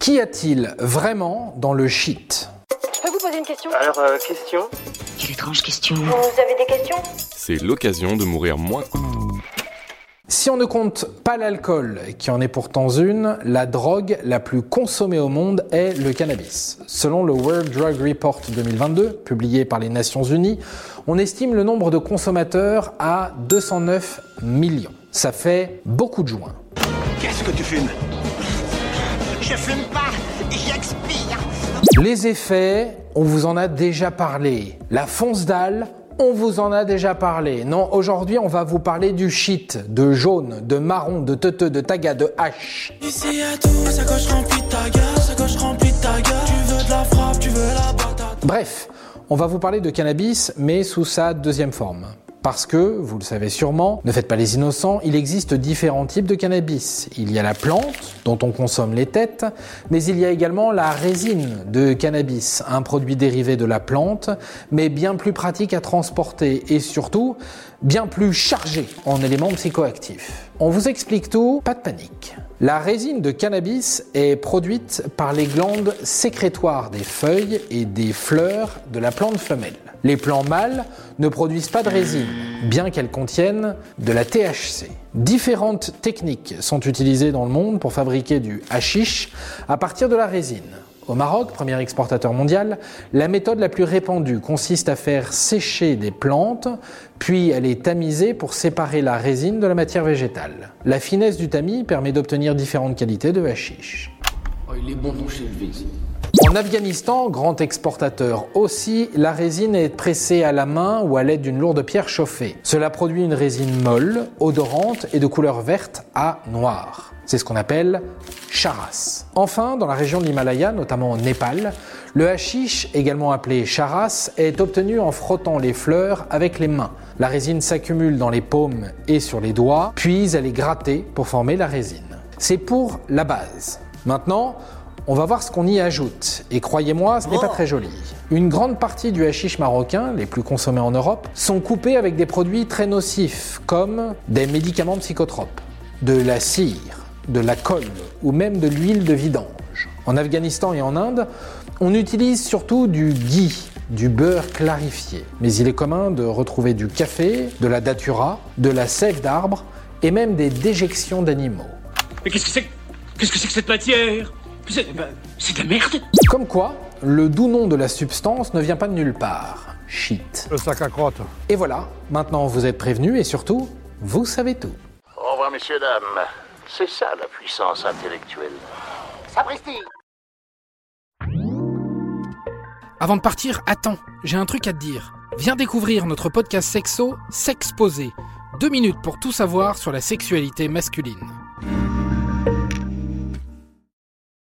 Qu'y a-t-il vraiment dans le shit? Je peux vous poser une question? Alors, euh, question? Quelle étrange question. Vous avez des questions? C'est l'occasion de mourir moins. Si on ne compte pas l'alcool, qui en est pourtant une, la drogue la plus consommée au monde est le cannabis. Selon le World Drug Report 2022, publié par les Nations Unies, on estime le nombre de consommateurs à 209 millions. Ça fait beaucoup de joints. Qu'est-ce que tu fumes? Je fume pas, j'expire. Les effets, on vous en a déjà parlé. La fonce dalle, on vous en a déjà parlé. Non, aujourd'hui, on va vous parler du shit, de jaune, de marron, de teuteux, de taga, de hache. Ici y'a tout, ça coche remplie de ta gueule, ça coche remplie de ta gueule. Tu veux de la frappe, tu veux la patate. Bref, on va vous parler de cannabis, mais sous sa deuxième forme. Parce que, vous le savez sûrement, ne faites pas les innocents, il existe différents types de cannabis. Il y a la plante, dont on consomme les têtes, mais il y a également la résine de cannabis, un produit dérivé de la plante, mais bien plus pratique à transporter et surtout bien plus chargé en éléments psychoactifs. On vous explique tout, pas de panique. La résine de cannabis est produite par les glandes sécrétoires des feuilles et des fleurs de la plante femelle. Les plants mâles ne produisent pas de résine, bien qu'elles contiennent de la THC. Différentes techniques sont utilisées dans le monde pour fabriquer du hashish à partir de la résine. Au Maroc, premier exportateur mondial, la méthode la plus répandue consiste à faire sécher des plantes, puis elle est tamisée pour séparer la résine de la matière végétale. La finesse du tamis permet d'obtenir différentes qualités de hashish. Oh. En Afghanistan, grand exportateur aussi, la résine est pressée à la main ou à l'aide d'une lourde pierre chauffée. Cela produit une résine molle, odorante et de couleur verte à noire. C'est ce qu'on appelle charas. Enfin, dans la région de l'Himalaya, notamment au Népal, le hashish, également appelé charas, est obtenu en frottant les fleurs avec les mains. La résine s'accumule dans les paumes et sur les doigts, puis elle est grattée pour former la résine. C'est pour la base. Maintenant, on va voir ce qu'on y ajoute. Et croyez-moi, ce n'est pas très joli. Une grande partie du hashish marocain, les plus consommés en Europe, sont coupés avec des produits très nocifs, comme des médicaments psychotropes, de la cire, de la colle ou même de l'huile de vidange. En Afghanistan et en Inde, on utilise surtout du ghee, du beurre clarifié. Mais il est commun de retrouver du café, de la datura, de la sève d'arbre et même des déjections d'animaux. Mais qu'est-ce que c'est Qu'est-ce que c'est que cette matière? C'est ben, c'est de la merde Comme quoi, le doux nom de la substance ne vient pas de nulle part. Shit. Le sac à crotte. Et voilà, maintenant vous êtes prévenus et surtout, vous savez tout. Au revoir, messieurs, dames. C'est ça la puissance intellectuelle. Sapristi Avant de partir, attends, j'ai un truc à te dire. Viens découvrir notre podcast sexo, S'exposer. Deux minutes pour tout savoir sur la sexualité masculine.